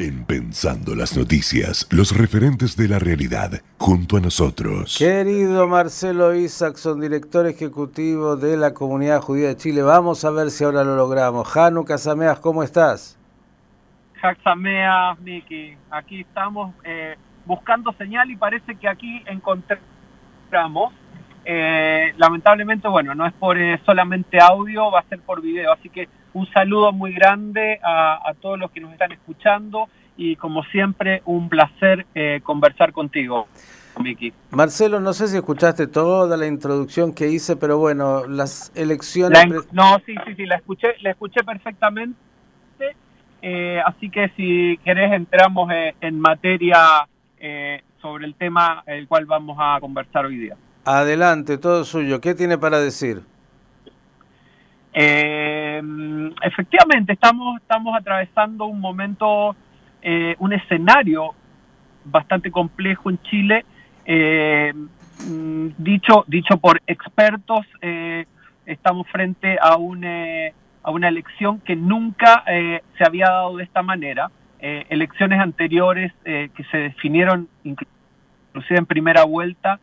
En Pensando las Noticias, los referentes de la realidad, junto a nosotros. Querido Marcelo Isaacson, director ejecutivo de la Comunidad Judía de Chile, vamos a ver si ahora lo logramos. Janu Casameas, ¿cómo estás? Casameas, Miki, aquí estamos eh, buscando señal y parece que aquí encontramos. Eh, lamentablemente, bueno, no es por eh, solamente audio, va a ser por video, así que un saludo muy grande a, todos los que nos están escuchando y como siempre un placer eh, conversar contigo. Miki. Marcelo, no sé si escuchaste toda la introducción que hice, pero bueno, las elecciones... no, sí, sí, sí, la escuché, la escuché perfectamente, eh, así que si querés entramos eh, en materia sobre el tema el cual vamos a conversar hoy día. Adelante, todo suyo. ¿Qué tiene para decir? Eh, efectivamente, estamos, estamos atravesando un momento, eh, un escenario bastante complejo en Chile, eh, dicho, dicho por expertos, eh, estamos frente a, un, a una elección que nunca se había dado de esta manera. elecciones anteriores que se definieron inclusive en primera vuelta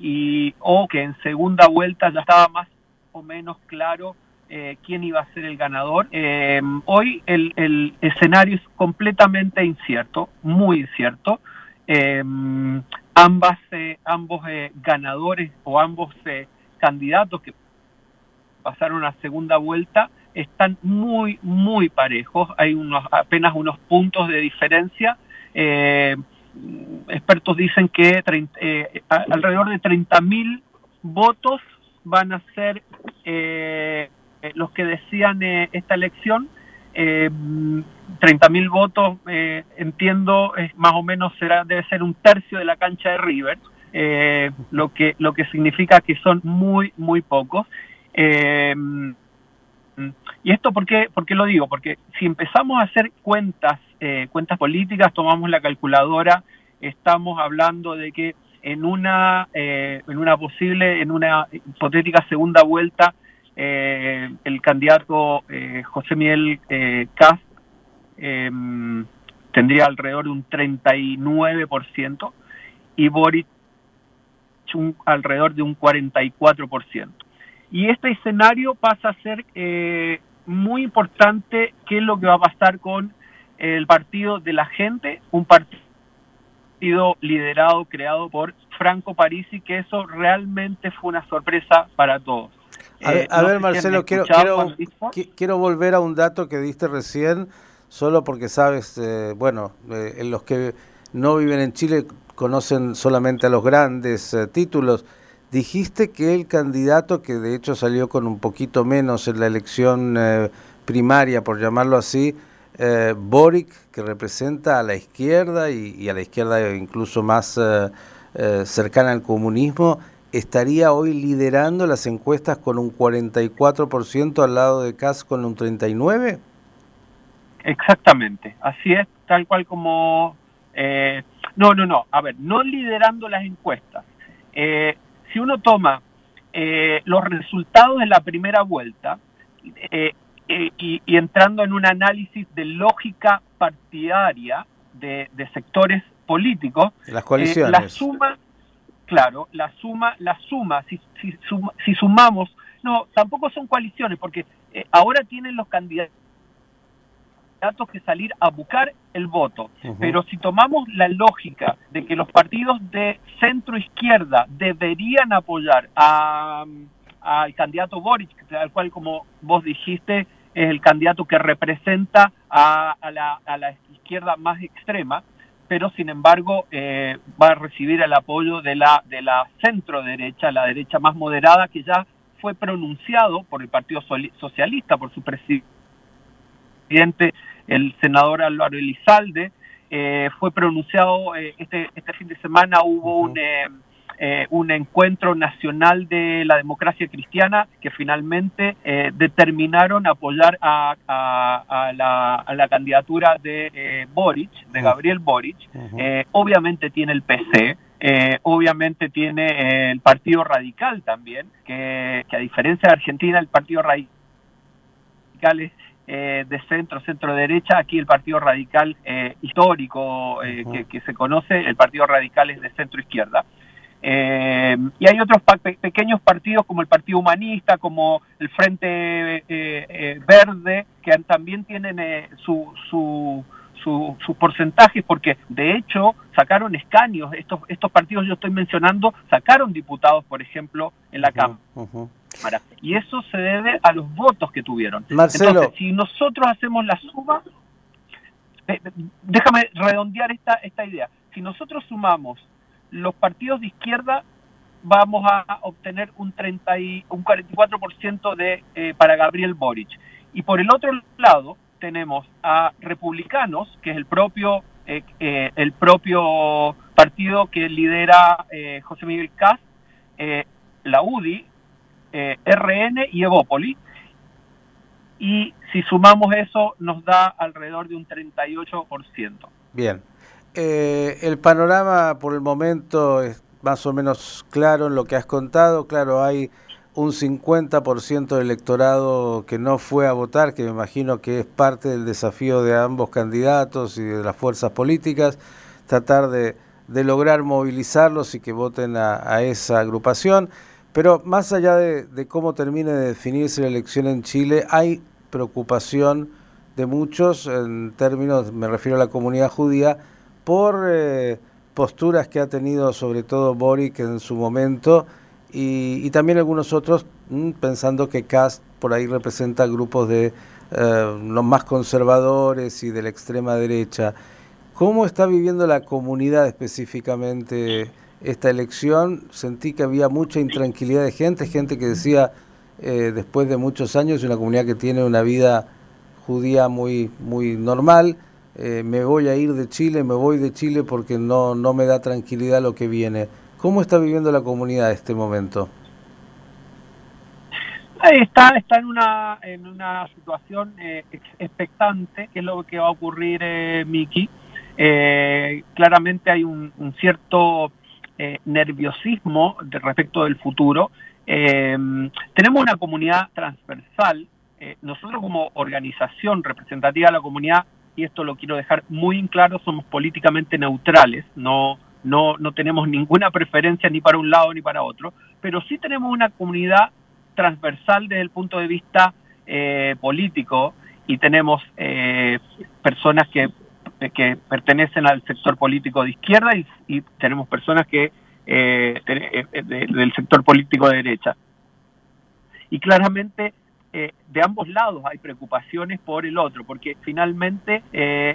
y o que en segunda vuelta ya estaba más menos claro eh, quién iba a ser el ganador. Eh, hoy el, escenario es completamente incierto, muy incierto. Eh, ambas, ambos ganadores o ambos candidatos que pasaron a segunda vuelta están muy, muy parejos. Hay unos, apenas unos puntos de diferencia. expertos dicen que alrededor de 30.000 votos van a ser eh, los que decían eh, esta elección. Eh, 30.000 votos, eh, entiendo, más o menos será debe ser un tercio de la cancha de River, eh, lo que lo que significa que son muy muy pocos. y esto por qué lo digo, porque si empezamos a hacer cuentas cuentas políticas, tomamos la calculadora, estamos hablando de que en una, eh, en una posible, en una hipotética segunda vuelta, eh, el candidato eh, José Miguel Cast em, tendría alrededor de un 39% y Boric un, alrededor de un 44%. Y este escenario pasa a ser muy importante qué es lo que va a pasar con el partido de la gente, un partido liderado, creado por Franco Parisi, que eso realmente fue una sorpresa para todos. A, ver, eh, Marcelo, quiero, quiero, volver a un dato que diste recién, solo porque sabes, eh, bueno, eh, los que no viven en Chile conocen solamente a los grandes títulos. Dijiste que el candidato, que de hecho salió con un poquito menos en la elección primaria, por llamarlo así, eh, Boric, que representa a la izquierda y, a la izquierda incluso más eh, eh, cercana al comunismo, estaría hoy liderando las encuestas con un 44% al lado de Kass con un 39%? Exactamente, así es, tal cual como... Eh, no, no, no, a ver, no liderando las encuestas. si uno toma los resultados de la primera vuelta, eh, y, entrando en un análisis de lógica partidaria de, sectores políticos, las coaliciones. la suma, claro, la suma, la suma, si, si, sumamos, no, tampoco son coaliciones, porque eh, ahora tienen los candidatos que salir a buscar el voto. Pero si tomamos la lógica de que los partidos de centro izquierda deberían apoyar a, al candidato Boric, al cual como vos dijiste, es el candidato que representa a, la, izquierda más extrema, pero sin embargo eh, va a recibir el apoyo de la, de la centro derecha, la derecha más moderada, que ya fue pronunciado por el Partido Socialista, por su presidente, el senador Álvaro Elizalde, eh, fue pronunciado eh, este, este fin de semana, hubo un eh, un encuentro nacional de la democracia cristiana que finalmente eh, determinaron apoyar a, la, candidatura de eh, Boric, de Gabriel Boric. obviamente tiene el PC, obviamente tiene el Partido Radical también, que, a diferencia de Argentina, el Partido Radical de centro, centro derecha, aquí el Partido Radical histórico que, se conoce, el Partido Radical es de centro izquierda. y hay otros pequeños partidos como el Partido Humanista, como el Frente Verde, que también tienen su, su sus porcentajes, porque de hecho sacaron escaños, estos, estos partidos yo estoy mencionando, sacaron diputados, por ejemplo, en la Cámara. Y eso se debe a los votos que tuvieron. Entonces, si nosotros hacemos la suma, eh, déjame redondear esta, esta idea. Si nosotros sumamos los partidos de izquierda, vamos a obtener un 30 y, un 44% de eh, para Gabriel Boric. Y por el otro lado, tenemos a republicanos, que es el propio, eh, eh, el propio partido que lidera José Miguel Cas, la UDI, RN y Evópoli. Y si sumamos eso, nos da alrededor de un 38%. Bien. El panorama por el momento es más o menos claro en lo que has contado. Claro, hay un 50% del electorado que no fue a votar, que me imagino que es parte del desafío de ambos candidatos y de las fuerzas políticas, tratar de, lograr movilizarlos y que voten a, esa agrupación. Pero más allá de, cómo termine de definirse la elección en Chile, hay preocupación de muchos, en términos, me refiero a la comunidad judía, por eh, posturas que ha tenido sobre todo Boric en su momento, y, también algunos otros mm, pensando que Cast por ahí representa grupos de eh, los más conservadores y de la extrema derecha. ¿Cómo está viviendo la comunidad específicamente esta elección? Sentí que había mucha intranquilidad de gente, gente que decía, eh, después de muchos años, una comunidad que tiene una vida judía muy, muy normal, eh, me voy a ir de Chile, me voy de Chile porque no, no me da tranquilidad lo que viene. ¿Cómo está viviendo la comunidad este momento? Está, está en una en una situación eh, expectante, que es lo que va a ocurrir, eh, Miki. Eh, claramente hay un, cierto eh, nerviosismo de respecto del futuro. tenemos una comunidad transversal. nosotros como organización representativa de la comunidad, y esto lo quiero dejar muy en claro, somos políticamente neutrales, no no, no tenemos ninguna preferencia ni para un lado ni para otro, pero sí tenemos una comunidad transversal desde el punto de vista eh, político y tenemos eh, personas que, que pertenecen al sector político de izquierda y, tenemos personas que eh, del sector político de derecha. Y claramente de ambos lados hay preocupaciones por el otro, porque finalmente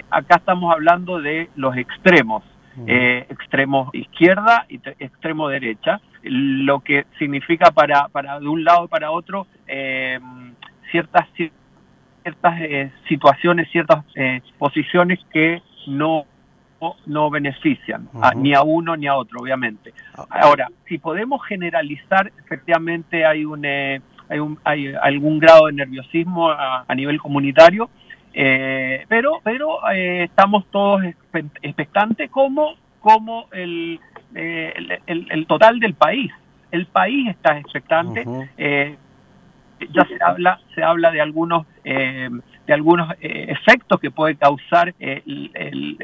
acá estamos hablando de los extremos eh, extremo izquierda y extremo derecha, lo que significa para, para de un lado para otro eh, ciertas ciertas eh, situaciones, ciertas eh, posiciones que no no benefician ni a uno ni a otro, obviamente. Ah. Ahora, si podemos generalizar, efectivamente hay un, hay, un hay algún grado de nerviosismo a, a nivel comunitario, eh, pero pero eh, estamos todos expectantes como, como el, eh, el, el, total del país. El país está expectante. ya se habla se habla de algunos de algunos efectos que puede causar el,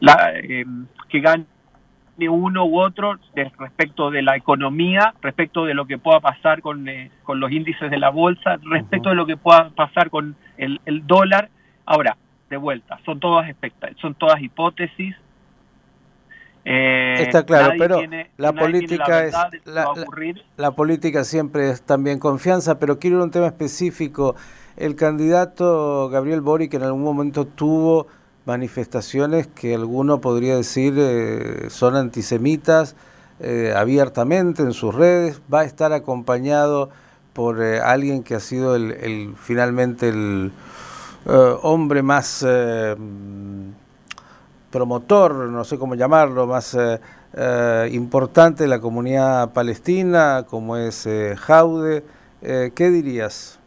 la, que gane uno u otro respecto de la economía, respecto de lo que pueda pasar con, eh, con los índices de la bolsa, respecto de lo que pueda pasar con el, el dólar. Ahora, de vuelta, son todas son todas hipótesis. Eh, Está claro, pero la política es la, política siempre es también confianza, pero quiero ir a un tema específico. El candidato Gabriel Boric en algún momento tuvo manifestaciones que alguno podría decir eh, son antisemitas eh, abiertamente en sus redes, va a estar acompañado por eh, alguien que ha sido el, finalmente el hombre más promotor, no sé cómo llamarlo, más importante de la comunidad palestina, como es Jaude. ¿Qué dirías?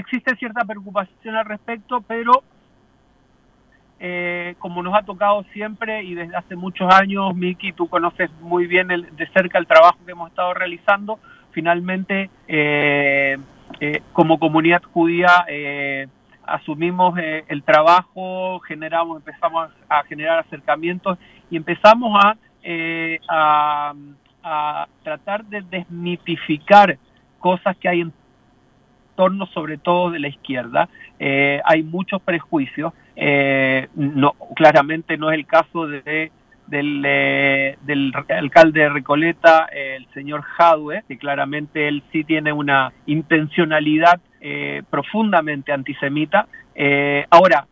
Existe cierta preocupación al respecto, pero eh, como nos ha tocado siempre y desde hace muchos años, Miki, tú conoces muy bien de cerca el trabajo que hemos estado realizando, finalmente eh, como comunidad judía asumimos el trabajo, generamos, empezamos a generar acercamientos y empezamos a, a, a tratar de desmitificar cosas que hay en torno sobre todo de la izquierda. Eh, hay muchos prejuicios. Eh, no, claramente no es el caso de, del, eh, del alcalde de Recoleta, el señor Jadwe, que claramente él sí tiene una intencionalidad profundamente antisemita. ahora,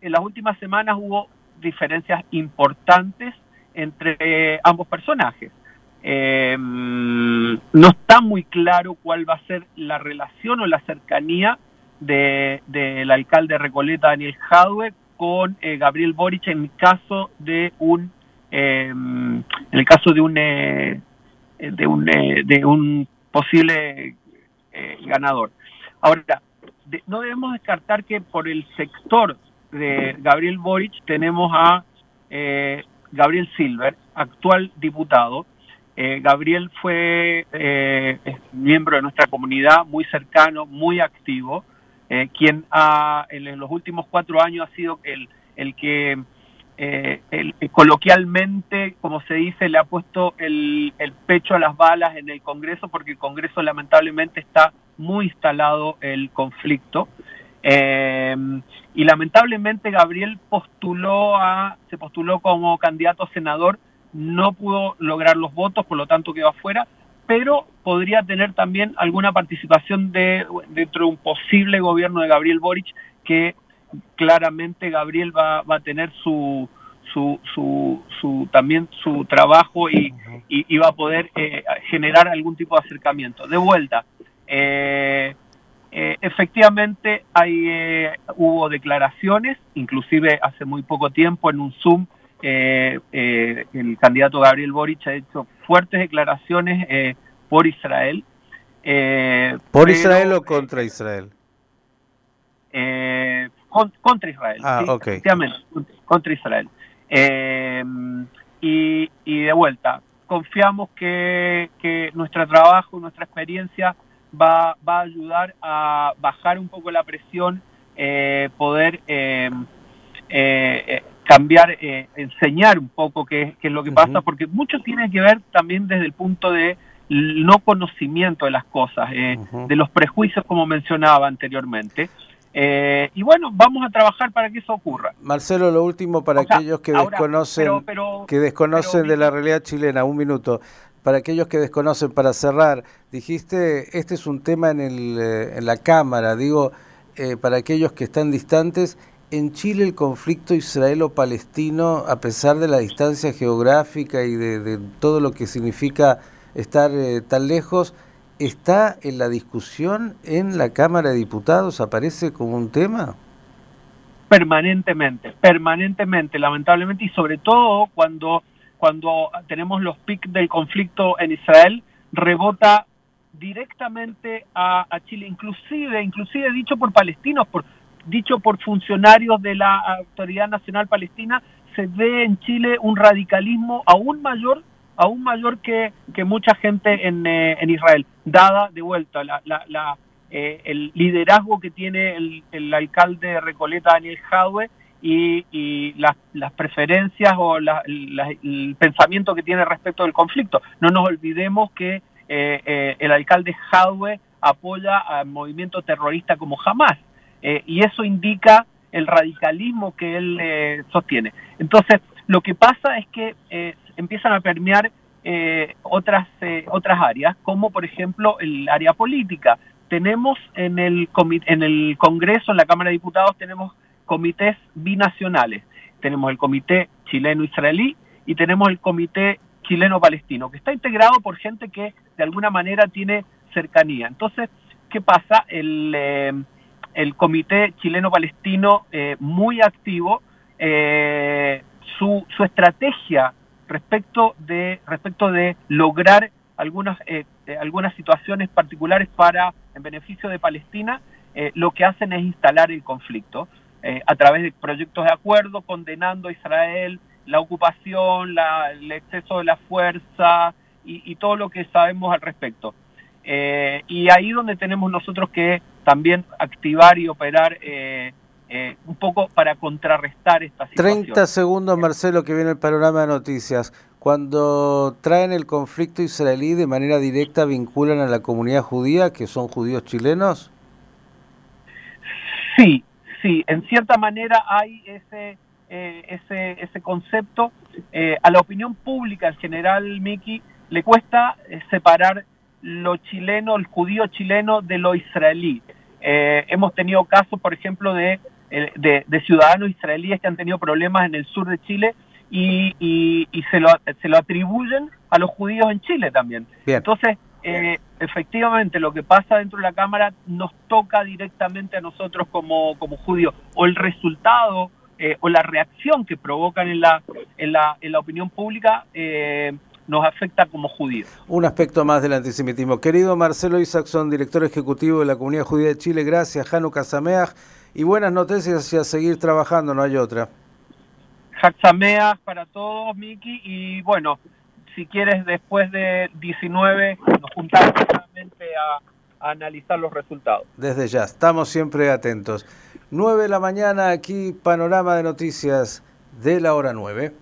en las últimas semanas hubo diferencias importantes entre ambos personajes. Eh, no está muy claro cuál va a ser la relación o la cercanía del de, alcalde Recoleta, Daniel Jadwe, con eh, Gabriel Boric en caso de un eh, en el caso de un eh, de un de un posible ganador. Ahora, no debemos descartar que por el sector de Gabriel Boric tenemos a Gabriel Silver, actual diputado, eh, Gabriel fue eh, miembro de nuestra comunidad, muy cercano, muy activo, eh, quien ha, en, los últimos cuatro años ha sido el, el que coloquialmente, como se dice, le ha puesto el, el, pecho a las balas en el Congreso, porque el Congreso lamentablemente está muy instalado el conflicto. y lamentablemente Gabriel postuló a, se postuló como candidato a senador no pudo lograr los votos, por lo tanto quedó afuera, pero podría tener también alguna participación de, dentro de un posible gobierno de Gabriel Boric, que claramente Gabriel va, a tener su, su, su, también su trabajo y, y, va a poder eh, generar algún tipo de acercamiento. De vuelta, eh, eh, efectivamente hay, hubo declaraciones, inclusive hace muy poco tiempo en un Zoom eh, eh, el candidato Gabriel Boric ha hecho fuertes declaraciones eh, por Israel. ¿Por Israel o contra Israel? contra Israel. Ah, Efectivamente, contra Israel. Y, y, de vuelta, confiamos que, que nuestro trabajo, nuestra experiencia va, va a ayudar a bajar un poco la presión, poder cambiar, eh, enseñar un poco qué, es lo que pasa, porque mucho tiene que ver también desde el punto de no conocimiento de las cosas, eh, de los prejuicios como mencionaba anteriormente. Eh, y bueno, vamos a trabajar para que eso ocurra. Marcelo, lo último para aquellos que desconocen, que desconocen de la realidad chilena, un minuto. Para aquellos que desconocen, para cerrar, dijiste, este es un tema en, el, en la Cámara, digo, para aquellos que están distantes, en Chile el conflicto israelo-palestino, a pesar de la distancia geográfica y de, todo lo que significa estar eh, tan lejos, está en la discusión en la Cámara de Diputados, aparece como un tema. Permanentemente, permanentemente, lamentablemente, y sobre todo cuando, cuando tenemos los pics del conflicto en Israel, rebota directamente a, a Chile, inclusive, inclusive dicho por palestinos, por dicho por funcionarios de la Autoridad Nacional Palestina, se ve en Chile un radicalismo aún mayor aún mayor que, que mucha gente en, eh, en Israel, dada de vuelta la, la, eh, el liderazgo que tiene el, el, alcalde de Recoleta, Daniel Jadwe, y, y las, las preferencias o el pensamiento que tiene respecto del conflicto. No nos olvidemos que eh, el alcalde Jadwe apoya al movimiento terrorista como jamás. Eh, y eso indica el radicalismo que él eh, sostiene. Entonces, lo que pasa es que eh, empiezan a permear otras, otras áreas, como por ejemplo el área política. Tenemos en el, en el Congreso, en la Cámara de Diputados, tenemos comités binacionales. Tenemos el comité chileno-israelí y tenemos el comité chileno-palestino, que está integrado por gente que de alguna manera tiene cercanía. Entonces, ¿qué pasa? El, el Comité Chileno-Palestino eh, muy activo, eh, su, su, estrategia respecto de, respecto de lograr algunas, eh, algunas situaciones particulares para, en beneficio de Palestina, lo que hacen es instalar el conflicto a través de proyectos de acuerdo condenando a Israel, la ocupación, la, el exceso de la fuerza y todo lo que sabemos al respecto. y ahí donde tenemos nosotros que también activar y operar un poco para contrarrestar esta situación. 30 segundos, Marcelo, que viene el panorama de noticias. Cuando traen el conflicto israelí de manera directa, vinculan a la comunidad judía, que son judíos chilenos. Sí, sí, en cierta manera hay ese, eh, ese, ese concepto. Eh, a la opinión pública en general, Miki, le cuesta eh, separar lo chileno, el judío chileno de lo israelí. hemos tenido casos, por ejemplo, de, de ciudadanos israelíes que han tenido problemas en el sur de Chile y, y, se, lo, se lo atribuyen a los judíos en Chile también. Entonces, eh, efectivamente, lo que pasa dentro de la Cámara nos toca directamente a nosotros como, como judíos, o el resultado eh, o la reacción que provocan en la, en la, en la opinión pública. Eh, nos afecta como judíos. Un aspecto más del antisemitismo. Querido Marcelo Isaacson, director ejecutivo de la Comunidad Judía de Chile, gracias, Hanukkah Sameach, y buenas noticias y a seguir trabajando, no hay otra. Haxameas para todos, Miki, y bueno, si quieres después de 19 nos juntamos nuevamente a, a, analizar los resultados. Desde ya, estamos siempre atentos. 9 de la mañana aquí, panorama de noticias de la hora 9.